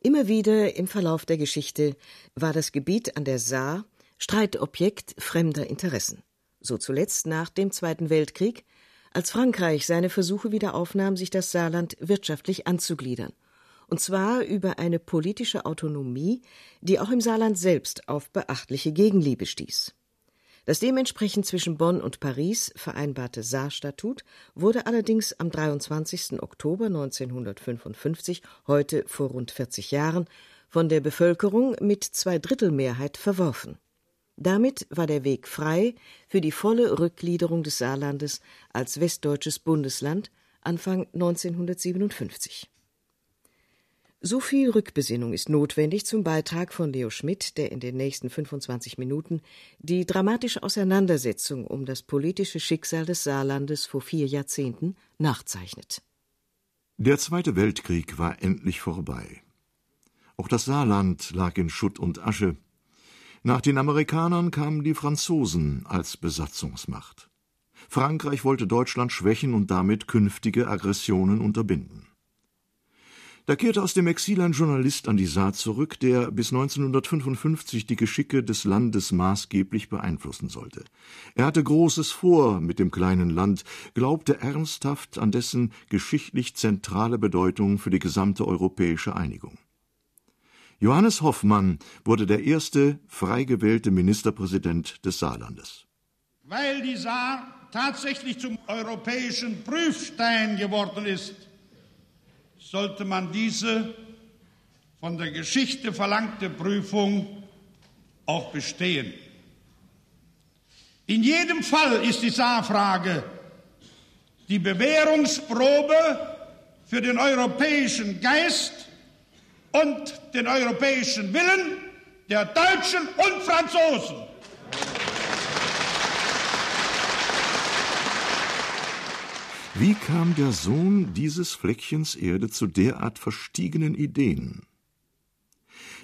Immer wieder im Verlauf der Geschichte war das Gebiet an der Saar Streitobjekt fremder Interessen. So zuletzt nach dem Zweiten Weltkrieg, als Frankreich seine Versuche wieder aufnahm, sich das Saarland wirtschaftlich anzugliedern. Und zwar über eine politische Autonomie, die auch im Saarland selbst auf beachtliche Gegenliebe stieß. Das dementsprechend zwischen Bonn und Paris vereinbarte Saarstatut wurde allerdings am 23. Oktober 1955, heute vor rund 40 Jahren, von der Bevölkerung mit Zweidrittelmehrheit verworfen. Damit war der Weg frei für die volle Rückgliederung des Saarlandes als westdeutsches Bundesland Anfang 1957. So viel Rückbesinnung ist notwendig zum Beitrag von Leo Schmidt, der in den nächsten 25 Minuten die dramatische Auseinandersetzung um das politische Schicksal des Saarlandes vor vier Jahrzehnten nachzeichnet. Der Zweite Weltkrieg war endlich vorbei. Auch das Saarland lag in Schutt und Asche. Nach den Amerikanern kamen die Franzosen als Besatzungsmacht. Frankreich wollte Deutschland schwächen und damit künftige Aggressionen unterbinden. Da kehrte aus dem Exil ein Journalist an die Saar zurück, der bis 1955 die Geschicke des Landes maßgeblich beeinflussen sollte. Er hatte Großes vor mit dem kleinen Land, glaubte ernsthaft an dessen geschichtlich zentrale Bedeutung für die gesamte europäische Einigung. Johannes Hoffmann wurde der erste frei gewählte Ministerpräsident des Saarlandes. Weil die Saar tatsächlich zum europäischen Prüfstein geworden ist, sollte man diese von der Geschichte verlangte Prüfung auch bestehen. In jedem Fall ist die Saarfrage die Bewährungsprobe für den europäischen Geist und den europäischen Willen der Deutschen und Franzosen. Wie kam der Sohn dieses Fleckchens Erde zu derart verstiegenen Ideen?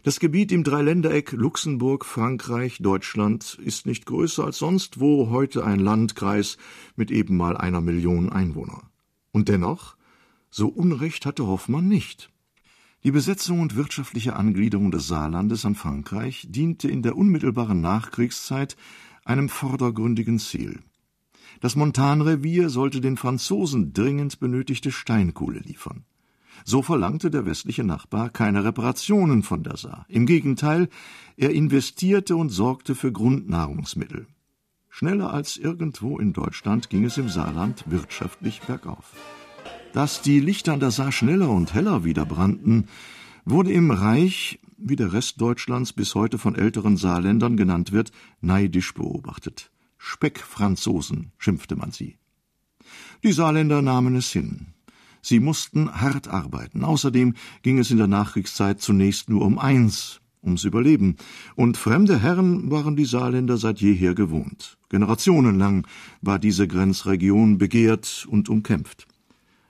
Das Gebiet im Dreiländereck Luxemburg, Frankreich, Deutschland ist nicht größer als sonst wo heute ein Landkreis mit eben mal einer Million Einwohner. Und dennoch, so Unrecht hatte Hoffmann nicht. Die Besetzung und wirtschaftliche Angliederung des Saarlandes an Frankreich diente in der unmittelbaren Nachkriegszeit einem vordergründigen Ziel. Das Montanrevier sollte den Franzosen dringend benötigte Steinkohle liefern. So verlangte der westliche Nachbar keine Reparationen von der Saar. Im Gegenteil, er investierte und sorgte für Grundnahrungsmittel. Schneller als irgendwo in Deutschland ging es im Saarland wirtschaftlich bergauf. Dass die Lichter an der Saar schneller und heller wieder brannten, wurde im Reich, wie der Rest Deutschlands bis heute von älteren Saarländern genannt wird, neidisch beobachtet. Speckfranzosen schimpfte man sie. Die Saarländer nahmen es hin. Sie mussten hart arbeiten. Außerdem ging es in der Nachkriegszeit zunächst nur um eins, ums Überleben. Und fremde Herren waren die Saarländer seit jeher gewohnt. Generationenlang war diese Grenzregion begehrt und umkämpft.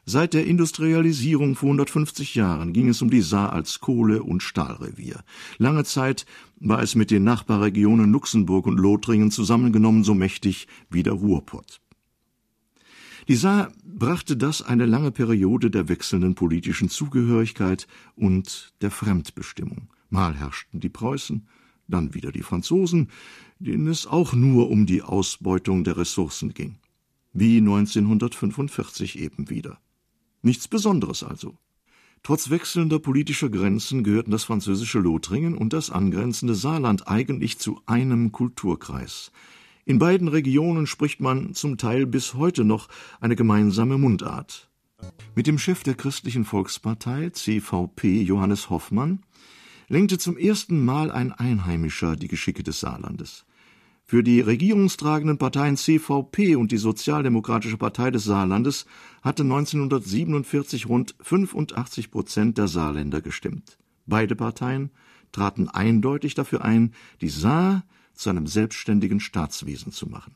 Seit der Industrialisierung vor 150 Jahren ging es um die Saar als Kohle- und Stahlrevier. Lange Zeit war es mit den Nachbarregionen Luxemburg und Lothringen zusammengenommen so mächtig wie der Ruhrpott. Die Saar brachte das eine lange Periode der wechselnden politischen Zugehörigkeit und der Fremdbestimmung. Mal herrschten die Preußen, dann wieder die Franzosen, denen es auch nur um die Ausbeutung der Ressourcen ging. Wie 1945 eben wieder. Nichts Besonderes also. Trotz wechselnder politischer Grenzen gehörten das französische Lothringen und das angrenzende Saarland eigentlich zu einem Kulturkreis. In beiden Regionen spricht man zum Teil bis heute noch eine gemeinsame Mundart. Mit dem Chef der Christlichen Volkspartei, CVP, Johannes Hoffmann, lenkte zum ersten Mal ein Einheimischer die Geschicke des Saarlandes. Für die regierungstragenden Parteien CVP und die Sozialdemokratische Partei des Saarlandes hatte 1947 rund 85 Prozent der Saarländer gestimmt. Beide Parteien traten eindeutig dafür ein, die Saar zu einem selbstständigen Staatswesen zu machen.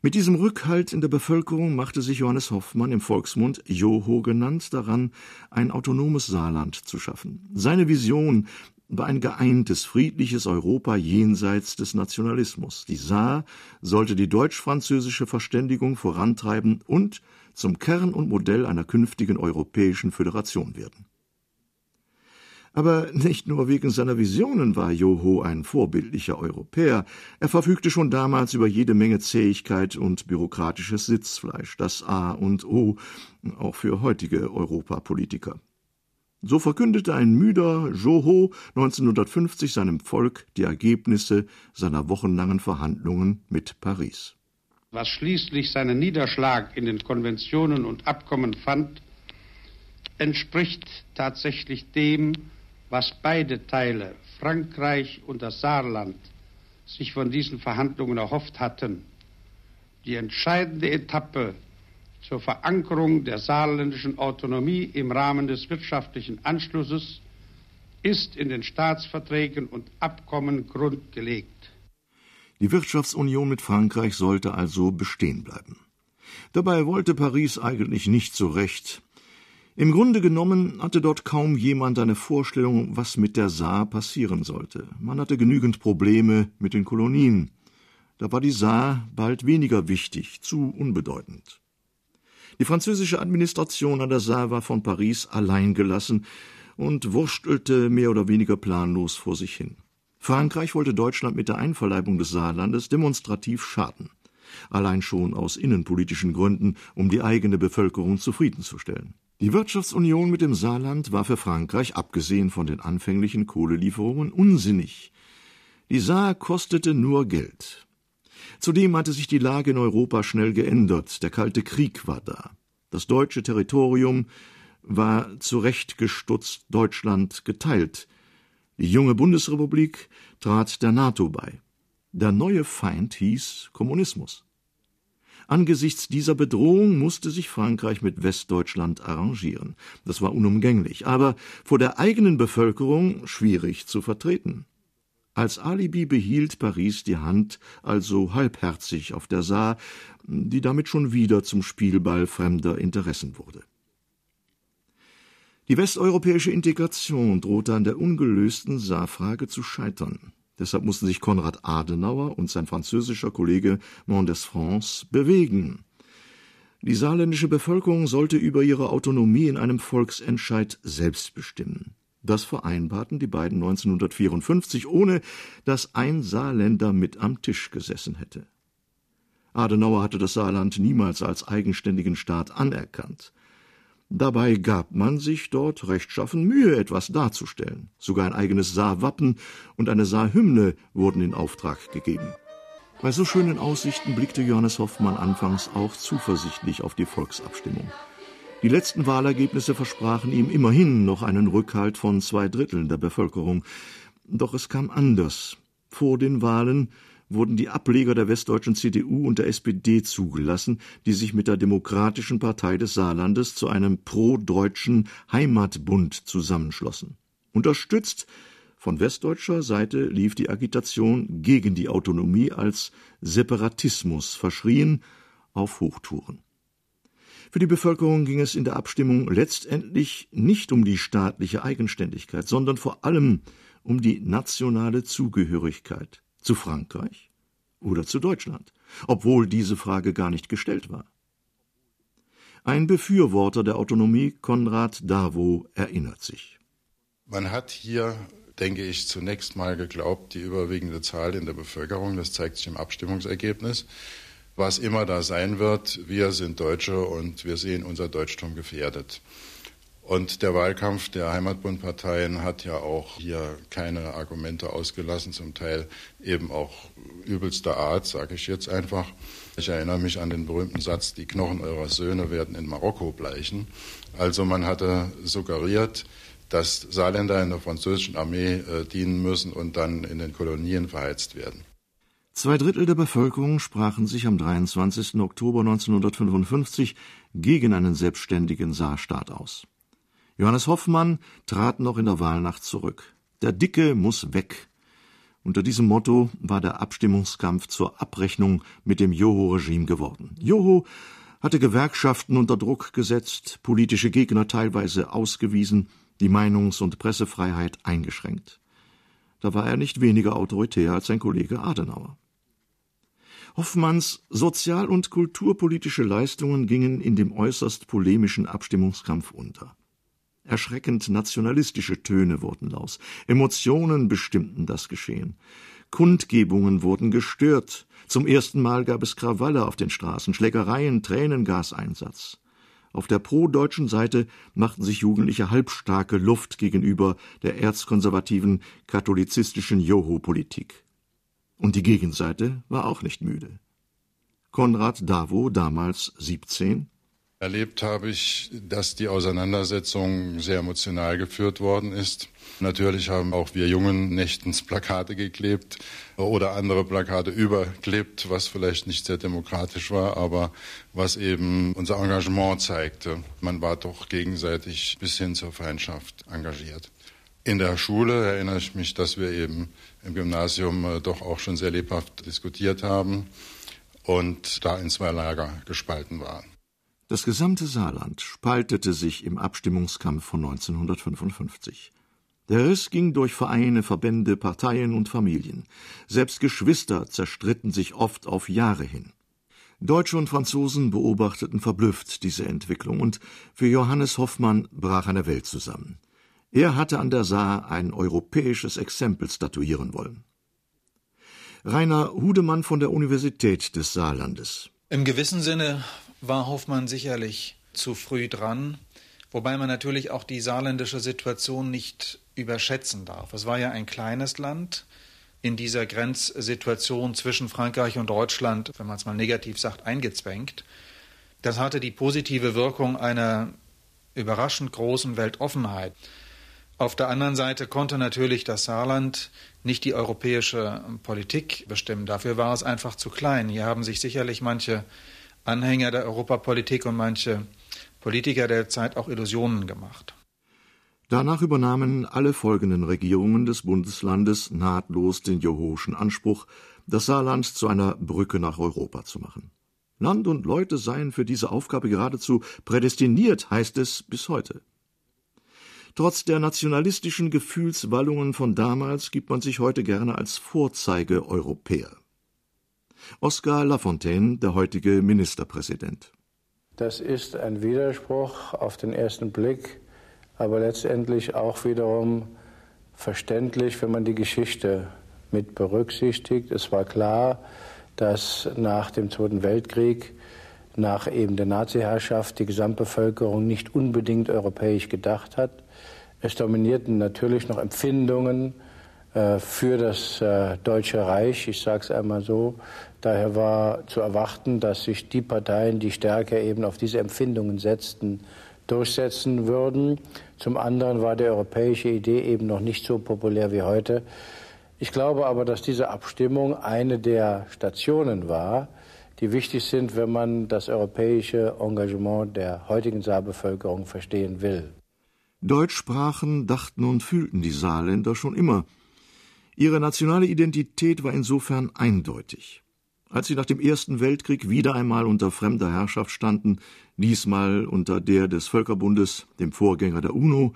Mit diesem Rückhalt in der Bevölkerung machte sich Johannes Hoffmann im Volksmund Joho genannt daran, ein autonomes Saarland zu schaffen. Seine Vision war ein geeintes, friedliches Europa jenseits des Nationalismus. Die Saar sollte die deutsch-französische Verständigung vorantreiben und zum Kern und Modell einer künftigen europäischen Föderation werden. Aber nicht nur wegen seiner Visionen war Joho ein vorbildlicher Europäer. Er verfügte schon damals über jede Menge Zähigkeit und bürokratisches Sitzfleisch, das A und O, auch für heutige Europapolitiker. So verkündete ein müder Joho 1950 seinem Volk die Ergebnisse seiner wochenlangen Verhandlungen mit Paris. Was schließlich seinen Niederschlag in den Konventionen und Abkommen fand, entspricht tatsächlich dem, was beide Teile, Frankreich und das Saarland, sich von diesen Verhandlungen erhofft hatten. Die entscheidende Etappe zur Verankerung der saarländischen Autonomie im Rahmen des wirtschaftlichen Anschlusses ist in den Staatsverträgen und Abkommen grundgelegt. Die Wirtschaftsunion mit Frankreich sollte also bestehen bleiben. Dabei wollte Paris eigentlich nicht so recht, im Grunde genommen hatte dort kaum jemand eine Vorstellung, was mit der Saar passieren sollte. Man hatte genügend Probleme mit den Kolonien. Da war die Saar bald weniger wichtig, zu unbedeutend. Die französische Administration an der Saar war von Paris allein gelassen und wurstelte mehr oder weniger planlos vor sich hin. Frankreich wollte Deutschland mit der Einverleibung des Saarlandes demonstrativ schaden. Allein schon aus innenpolitischen Gründen, um die eigene Bevölkerung zufriedenzustellen. Die Wirtschaftsunion mit dem Saarland war für Frankreich, abgesehen von den anfänglichen Kohlelieferungen, unsinnig. Die Saar kostete nur Geld. Zudem hatte sich die Lage in Europa schnell geändert. Der Kalte Krieg war da. Das deutsche Territorium war zurechtgestutzt Deutschland geteilt. Die junge Bundesrepublik trat der NATO bei. Der neue Feind hieß Kommunismus. Angesichts dieser Bedrohung musste sich Frankreich mit Westdeutschland arrangieren. Das war unumgänglich, aber vor der eigenen Bevölkerung schwierig zu vertreten. Als Alibi behielt Paris die Hand also halbherzig auf der Saar, die damit schon wieder zum Spielball fremder Interessen wurde. Die westeuropäische Integration drohte an der ungelösten Saarfrage zu scheitern. Deshalb mussten sich Konrad Adenauer und sein französischer Kollege Mondes France bewegen. Die saarländische Bevölkerung sollte über ihre Autonomie in einem Volksentscheid selbst bestimmen. Das vereinbarten die beiden 1954, ohne dass ein Saarländer mit am Tisch gesessen hätte. Adenauer hatte das Saarland niemals als eigenständigen Staat anerkannt. Dabei gab man sich dort rechtschaffen Mühe, etwas darzustellen. Sogar ein eigenes Saarwappen und eine Saarhymne wurden in Auftrag gegeben. Bei so schönen Aussichten blickte Johannes Hoffmann anfangs auch zuversichtlich auf die Volksabstimmung. Die letzten Wahlergebnisse versprachen ihm immerhin noch einen Rückhalt von zwei Dritteln der Bevölkerung. Doch es kam anders. Vor den Wahlen wurden die Ableger der westdeutschen CDU und der SPD zugelassen, die sich mit der Demokratischen Partei des Saarlandes zu einem pro-deutschen Heimatbund zusammenschlossen. Unterstützt von westdeutscher Seite lief die Agitation gegen die Autonomie als Separatismus verschrien auf Hochtouren. Für die Bevölkerung ging es in der Abstimmung letztendlich nicht um die staatliche Eigenständigkeit, sondern vor allem um die nationale Zugehörigkeit zu Frankreich oder zu Deutschland, obwohl diese Frage gar nicht gestellt war. Ein Befürworter der Autonomie, Konrad Davo, erinnert sich. Man hat hier, denke ich, zunächst mal geglaubt, die überwiegende Zahl in der Bevölkerung, das zeigt sich im Abstimmungsergebnis, was immer da sein wird, wir sind Deutsche und wir sehen unser Deutschtum gefährdet. Und der Wahlkampf der Heimatbundparteien hat ja auch hier keine Argumente ausgelassen, zum Teil eben auch übelster Art, sage ich jetzt einfach. Ich erinnere mich an den berühmten Satz, die Knochen eurer Söhne werden in Marokko bleichen. Also man hatte suggeriert, dass Saarländer in der französischen Armee äh, dienen müssen und dann in den Kolonien verheizt werden. Zwei Drittel der Bevölkerung sprachen sich am 23. Oktober 1955 gegen einen selbstständigen Saarstaat aus. Johannes Hoffmann trat noch in der Wahlnacht zurück. Der Dicke muss weg. Unter diesem Motto war der Abstimmungskampf zur Abrechnung mit dem Joho-Regime geworden. Joho hatte Gewerkschaften unter Druck gesetzt, politische Gegner teilweise ausgewiesen, die Meinungs- und Pressefreiheit eingeschränkt. Da war er nicht weniger autoritär als sein Kollege Adenauer. Hoffmanns sozial- und kulturpolitische Leistungen gingen in dem äußerst polemischen Abstimmungskampf unter. Erschreckend nationalistische Töne wurden laus. Emotionen bestimmten das Geschehen. Kundgebungen wurden gestört. Zum ersten Mal gab es Krawalle auf den Straßen, Schlägereien, Tränengaseinsatz. Auf der pro-deutschen Seite machten sich Jugendliche halbstarke Luft gegenüber der erzkonservativen katholizistischen Joho-Politik. Und die Gegenseite war auch nicht müde. Konrad Davo, damals 17, Erlebt habe ich, dass die Auseinandersetzung sehr emotional geführt worden ist. Natürlich haben auch wir Jungen nächtens Plakate geklebt oder andere Plakate überklebt, was vielleicht nicht sehr demokratisch war, aber was eben unser Engagement zeigte. Man war doch gegenseitig bis hin zur Feindschaft engagiert. In der Schule erinnere ich mich, dass wir eben im Gymnasium äh, doch auch schon sehr lebhaft diskutiert haben und da in zwei Lager gespalten waren. Das gesamte Saarland spaltete sich im Abstimmungskampf von 1955. Der Riss ging durch Vereine, Verbände, Parteien und Familien. Selbst Geschwister zerstritten sich oft auf Jahre hin. Deutsche und Franzosen beobachteten verblüfft diese Entwicklung, und für Johannes Hoffmann brach eine Welt zusammen. Er hatte an der Saar ein europäisches Exempel statuieren wollen. Rainer Hudemann von der Universität des Saarlandes. Im gewissen Sinne war Hoffmann sicherlich zu früh dran, wobei man natürlich auch die saarländische Situation nicht überschätzen darf. Es war ja ein kleines Land in dieser Grenzsituation zwischen Frankreich und Deutschland, wenn man es mal negativ sagt, eingezwängt. Das hatte die positive Wirkung einer überraschend großen Weltoffenheit. Auf der anderen Seite konnte natürlich das Saarland nicht die europäische Politik bestimmen. Dafür war es einfach zu klein. Hier haben sich sicherlich manche Anhänger der Europapolitik und manche Politiker der Zeit auch Illusionen gemacht. Danach übernahmen alle folgenden Regierungen des Bundeslandes nahtlos den Johoschen Anspruch, das Saarland zu einer Brücke nach Europa zu machen. Land und Leute seien für diese Aufgabe geradezu prädestiniert, heißt es bis heute. Trotz der nationalistischen Gefühlswallungen von damals gibt man sich heute gerne als Vorzeige-Europäer. Oskar Lafontaine, der heutige Ministerpräsident. Das ist ein Widerspruch auf den ersten Blick, aber letztendlich auch wiederum verständlich, wenn man die Geschichte mit berücksichtigt. Es war klar, dass nach dem Zweiten Weltkrieg, nach eben der Nazi-Herrschaft, die Gesamtbevölkerung nicht unbedingt europäisch gedacht hat. Es dominierten natürlich noch Empfindungen äh, für das äh, Deutsche Reich, ich sage es einmal so. Daher war zu erwarten, dass sich die Parteien, die stärker eben auf diese Empfindungen setzten, durchsetzen würden. Zum anderen war die europäische Idee eben noch nicht so populär wie heute. Ich glaube aber, dass diese Abstimmung eine der Stationen war, die wichtig sind, wenn man das europäische Engagement der heutigen Saarbevölkerung verstehen will. Deutsch sprachen, dachten und fühlten die Saarländer schon immer. Ihre nationale Identität war insofern eindeutig. Als sie nach dem Ersten Weltkrieg wieder einmal unter fremder Herrschaft standen, diesmal unter der des Völkerbundes, dem Vorgänger der UNO,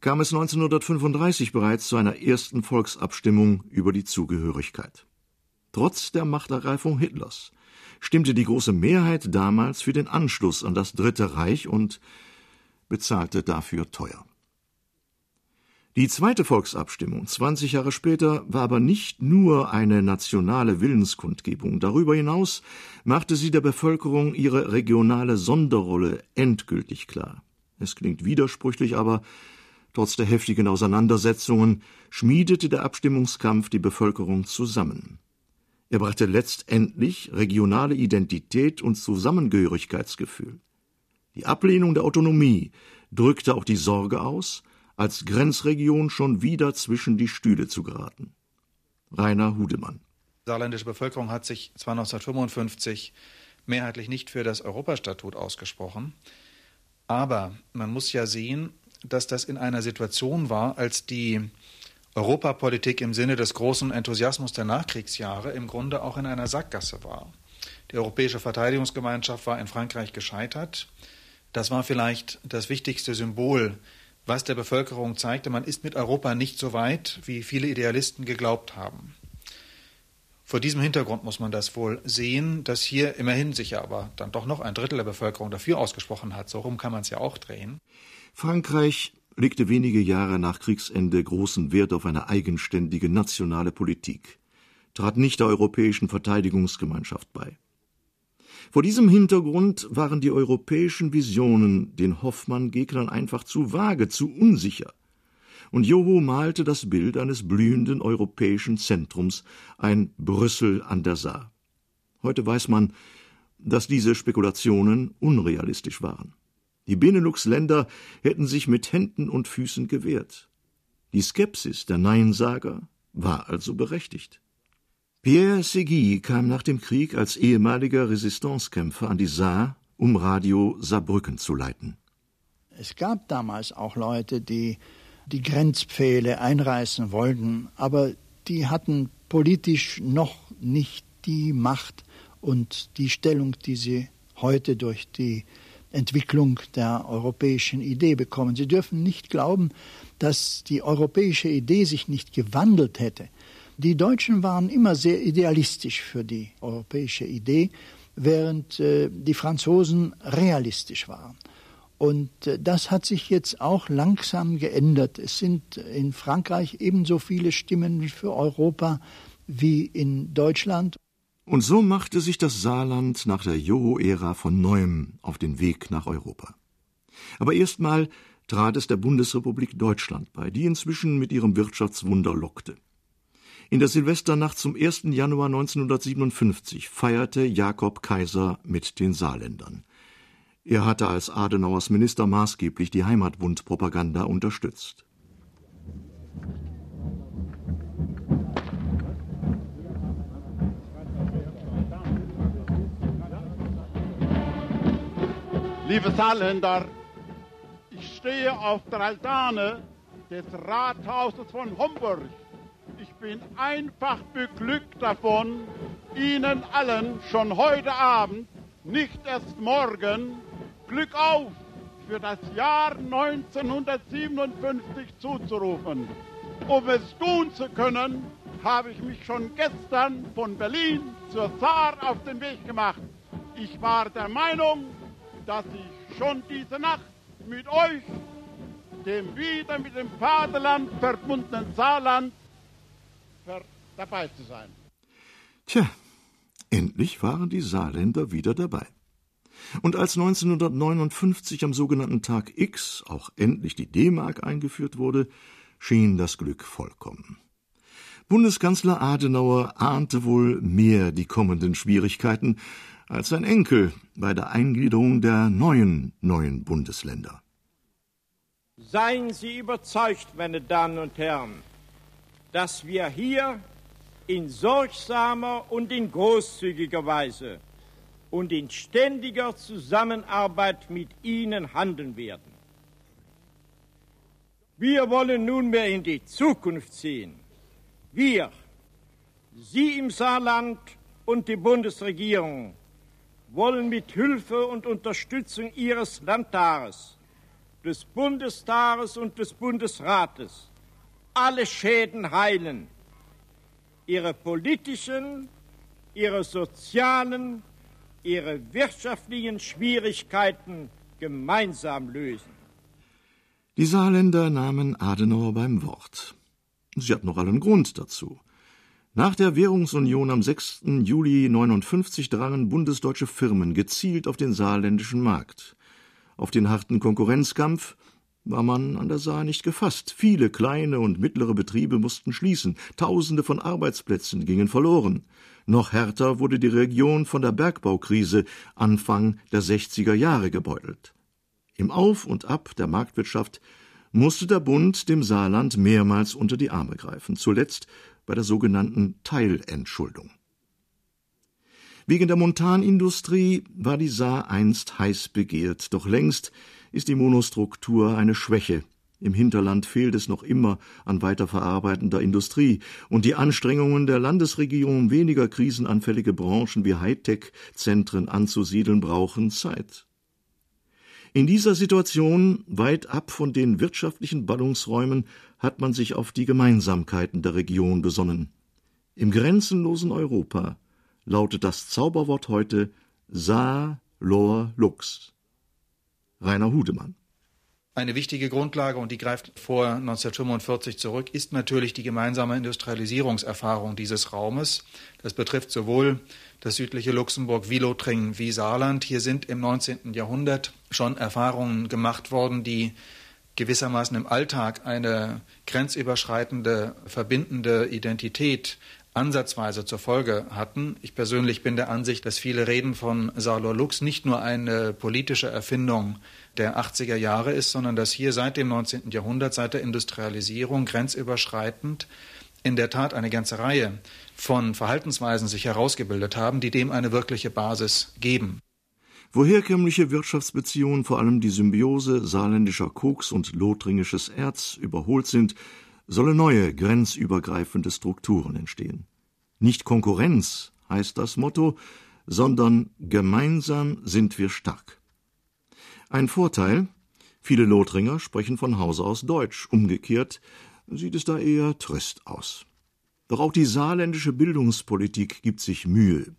kam es 1935 bereits zu einer ersten Volksabstimmung über die Zugehörigkeit. Trotz der Machtergreifung Hitlers stimmte die große Mehrheit damals für den Anschluss an das Dritte Reich und bezahlte dafür teuer. Die zweite Volksabstimmung 20 Jahre später war aber nicht nur eine nationale Willenskundgebung. Darüber hinaus machte sie der Bevölkerung ihre regionale Sonderrolle endgültig klar. Es klingt widersprüchlich, aber trotz der heftigen Auseinandersetzungen schmiedete der Abstimmungskampf die Bevölkerung zusammen. Er brachte letztendlich regionale Identität und Zusammengehörigkeitsgefühl. Die Ablehnung der Autonomie drückte auch die Sorge aus, als Grenzregion schon wieder zwischen die Stühle zu geraten. Rainer Hudemann. Die saarländische Bevölkerung hat sich zwar 1955 mehrheitlich nicht für das Europastatut ausgesprochen, aber man muss ja sehen, dass das in einer Situation war, als die Europapolitik im Sinne des großen Enthusiasmus der Nachkriegsjahre im Grunde auch in einer Sackgasse war. Die Europäische Verteidigungsgemeinschaft war in Frankreich gescheitert. Das war vielleicht das wichtigste Symbol was der Bevölkerung zeigte, man ist mit Europa nicht so weit, wie viele Idealisten geglaubt haben. Vor diesem Hintergrund muss man das wohl sehen, dass hier immerhin sich ja aber dann doch noch ein Drittel der Bevölkerung dafür ausgesprochen hat. So rum kann man es ja auch drehen. Frankreich legte wenige Jahre nach Kriegsende großen Wert auf eine eigenständige nationale Politik, trat nicht der Europäischen Verteidigungsgemeinschaft bei. Vor diesem Hintergrund waren die europäischen Visionen den Hoffmann-Gegnern einfach zu vage, zu unsicher. Und Joho malte das Bild eines blühenden europäischen Zentrums, ein Brüssel an der Saar. Heute weiß man, dass diese Spekulationen unrealistisch waren. Die Benelux-Länder hätten sich mit Händen und Füßen gewehrt. Die Skepsis der Neinsager war also berechtigt. Pierre Segui kam nach dem Krieg als ehemaliger Resistancekämpfer an die Saar, um Radio Saarbrücken zu leiten. Es gab damals auch Leute, die die Grenzpfähle einreißen wollten, aber die hatten politisch noch nicht die Macht und die Stellung, die sie heute durch die Entwicklung der europäischen Idee bekommen. Sie dürfen nicht glauben, dass die europäische Idee sich nicht gewandelt hätte. Die Deutschen waren immer sehr idealistisch für die europäische Idee, während äh, die Franzosen realistisch waren. Und äh, das hat sich jetzt auch langsam geändert. Es sind in Frankreich ebenso viele Stimmen für Europa wie in Deutschland. Und so machte sich das Saarland nach der Joho-Ära von neuem auf den Weg nach Europa. Aber erstmal trat es der Bundesrepublik Deutschland bei, die inzwischen mit ihrem Wirtschaftswunder lockte. In der Silvesternacht zum 1. Januar 1957 feierte Jakob Kaiser mit den Saarländern. Er hatte als Adenauers Minister maßgeblich die Heimatbundpropaganda unterstützt. Liebe Saarländer, ich stehe auf der Altane des Rathauses von Homburg bin einfach beglückt davon, Ihnen allen schon heute Abend, nicht erst morgen, Glück auf für das Jahr 1957 zuzurufen. Um es tun zu können, habe ich mich schon gestern von Berlin zur Saar auf den Weg gemacht. Ich war der Meinung, dass ich schon diese Nacht mit euch, dem wieder mit dem Vaterland verbundenen Saarland, dabei zu sein. Tja, endlich waren die Saarländer wieder dabei. Und als 1959 am sogenannten Tag X auch endlich die D-Mark eingeführt wurde, schien das Glück vollkommen. Bundeskanzler Adenauer ahnte wohl mehr die kommenden Schwierigkeiten als sein Enkel bei der Eingliederung der neuen neuen Bundesländer. Seien Sie überzeugt, meine Damen und Herren, dass wir hier in sorgsamer und in großzügiger Weise und in ständiger Zusammenarbeit mit Ihnen handeln werden. Wir wollen nunmehr in die Zukunft sehen. Wir, Sie im Saarland und die Bundesregierung, wollen mit Hilfe und Unterstützung Ihres Landtages, des Bundestages und des Bundesrates alle Schäden heilen, ihre politischen, ihre sozialen, ihre wirtschaftlichen Schwierigkeiten gemeinsam lösen. Die Saarländer nahmen Adenauer beim Wort. Sie hatten noch allen Grund dazu. Nach der Währungsunion am 6. Juli 59 drangen bundesdeutsche Firmen gezielt auf den saarländischen Markt. Auf den harten Konkurrenzkampf war man an der Saar nicht gefasst. Viele kleine und mittlere Betriebe mussten schließen, Tausende von Arbeitsplätzen gingen verloren. Noch härter wurde die Region von der Bergbaukrise Anfang der 60er Jahre gebeutelt. Im Auf und Ab der Marktwirtschaft musste der Bund dem Saarland mehrmals unter die Arme greifen, zuletzt bei der sogenannten Teilentschuldung. Wegen der Montanindustrie war die Saar einst heiß begehrt, doch längst ist die Monostruktur eine Schwäche. Im Hinterland fehlt es noch immer an weiterverarbeitender Industrie, und die Anstrengungen der Landesregierung, weniger krisenanfällige Branchen wie Hightech-Zentren anzusiedeln, brauchen Zeit. In dieser Situation, weit ab von den wirtschaftlichen Ballungsräumen, hat man sich auf die Gemeinsamkeiten der Region besonnen. Im grenzenlosen Europa lautet das Zauberwort heute Sa Lor Lux. Rainer Hudemann. Eine wichtige Grundlage, und die greift vor 1945 zurück, ist natürlich die gemeinsame Industrialisierungserfahrung dieses Raumes. Das betrifft sowohl das südliche Luxemburg wie Lothringen wie Saarland. Hier sind im 19. Jahrhundert schon Erfahrungen gemacht worden, die gewissermaßen im Alltag eine grenzüberschreitende, verbindende Identität ansatzweise zur Folge hatten. Ich persönlich bin der Ansicht, dass viele Reden von Salor Lux nicht nur eine politische Erfindung der 80er Jahre ist, sondern dass hier seit dem 19. Jahrhundert, seit der Industrialisierung grenzüberschreitend in der Tat eine ganze Reihe von Verhaltensweisen sich herausgebildet haben, die dem eine wirkliche Basis geben. Wo herkömmliche Wirtschaftsbeziehungen, vor allem die Symbiose saarländischer Koks und lothringisches Erz, überholt sind, sollen neue grenzübergreifende Strukturen entstehen. Nicht Konkurrenz heißt das Motto, sondern gemeinsam sind wir stark. Ein Vorteil, viele Lothringer sprechen von Hause aus Deutsch, umgekehrt sieht es da eher trist aus. Doch auch die saarländische Bildungspolitik gibt sich Mühe.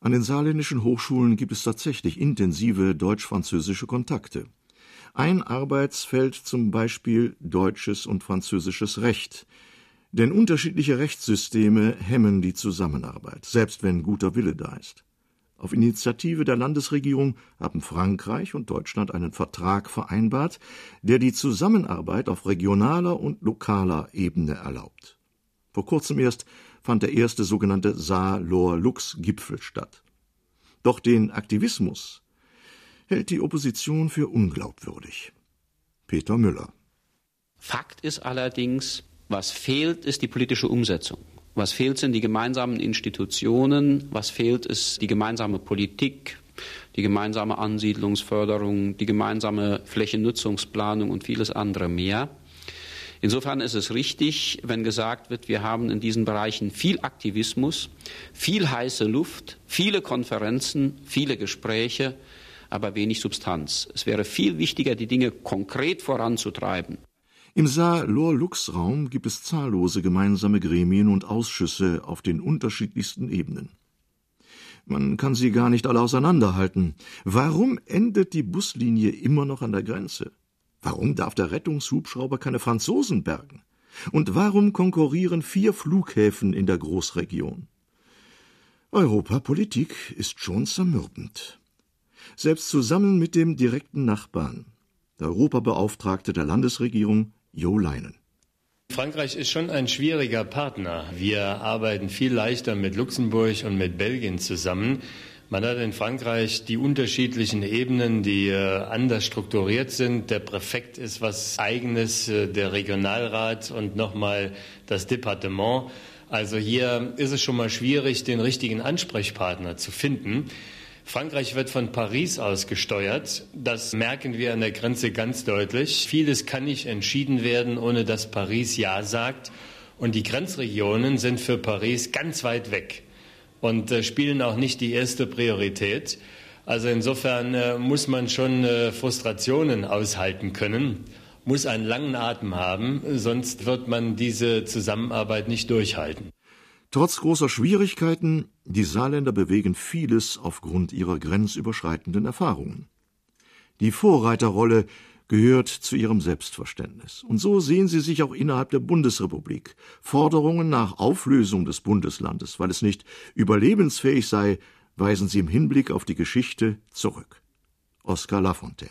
An den saarländischen Hochschulen gibt es tatsächlich intensive deutsch-französische Kontakte. Ein Arbeitsfeld zum Beispiel deutsches und französisches Recht. Denn unterschiedliche Rechtssysteme hemmen die Zusammenarbeit, selbst wenn guter Wille da ist. Auf Initiative der Landesregierung haben Frankreich und Deutschland einen Vertrag vereinbart, der die Zusammenarbeit auf regionaler und lokaler Ebene erlaubt. Vor kurzem erst fand der erste sogenannte Saar-Lor-Lux-Gipfel statt. Doch den Aktivismus hält die Opposition für unglaubwürdig. Peter Müller. Fakt ist allerdings, was fehlt, ist die politische Umsetzung. Was fehlt, sind die gemeinsamen Institutionen. Was fehlt, ist die gemeinsame Politik, die gemeinsame Ansiedlungsförderung, die gemeinsame Flächennutzungsplanung und vieles andere mehr. Insofern ist es richtig, wenn gesagt wird, wir haben in diesen Bereichen viel Aktivismus, viel heiße Luft, viele Konferenzen, viele Gespräche, aber wenig Substanz. Es wäre viel wichtiger, die Dinge konkret voranzutreiben. Im Saar-Lor-Lux-Raum gibt es zahllose gemeinsame Gremien und Ausschüsse auf den unterschiedlichsten Ebenen. Man kann sie gar nicht alle auseinanderhalten. Warum endet die Buslinie immer noch an der Grenze? Warum darf der Rettungshubschrauber keine Franzosen bergen? Und warum konkurrieren vier Flughäfen in der Großregion? Europapolitik ist schon zermürbend. Selbst zusammen mit dem direkten Nachbarn, der Europabeauftragte der Landesregierung Jo Leinen. Frankreich ist schon ein schwieriger Partner. Wir arbeiten viel leichter mit Luxemburg und mit Belgien zusammen. Man hat in Frankreich die unterschiedlichen Ebenen, die äh, anders strukturiert sind. Der Präfekt ist was eigenes, äh, der Regionalrat und nochmal das Departement. Also hier ist es schon mal schwierig, den richtigen Ansprechpartner zu finden. Frankreich wird von Paris aus gesteuert. Das merken wir an der Grenze ganz deutlich. Vieles kann nicht entschieden werden, ohne dass Paris Ja sagt. Und die Grenzregionen sind für Paris ganz weit weg und äh, spielen auch nicht die erste Priorität. Also insofern äh, muss man schon äh, Frustrationen aushalten können, muss einen langen Atem haben, sonst wird man diese Zusammenarbeit nicht durchhalten. Trotz großer Schwierigkeiten, die Saarländer bewegen vieles aufgrund ihrer grenzüberschreitenden Erfahrungen. Die Vorreiterrolle gehört zu ihrem Selbstverständnis. Und so sehen sie sich auch innerhalb der Bundesrepublik. Forderungen nach Auflösung des Bundeslandes, weil es nicht überlebensfähig sei, weisen sie im Hinblick auf die Geschichte zurück. Oskar Lafontaine.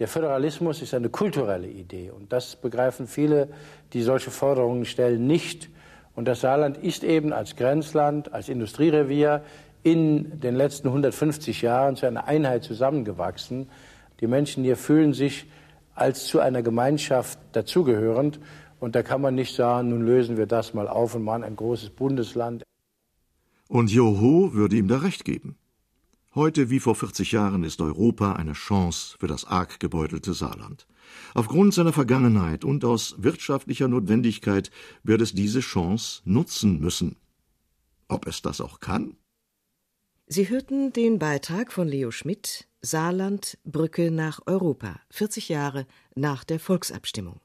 Der Föderalismus ist eine kulturelle Idee und das begreifen viele, die solche Forderungen stellen, nicht. Und das Saarland ist eben als Grenzland, als Industrierevier in den letzten 150 Jahren zu einer Einheit zusammengewachsen. Die Menschen hier fühlen sich als zu einer Gemeinschaft dazugehörend. Und da kann man nicht sagen, nun lösen wir das mal auf und machen ein großes Bundesland. Und Joho würde ihm da recht geben. Heute wie vor 40 Jahren ist Europa eine Chance für das arg gebeutelte Saarland. Aufgrund seiner Vergangenheit und aus wirtschaftlicher Notwendigkeit wird es diese Chance nutzen müssen. Ob es das auch kann? Sie hörten den Beitrag von Leo Schmidt Saarland Brücke nach Europa 40 Jahre nach der Volksabstimmung.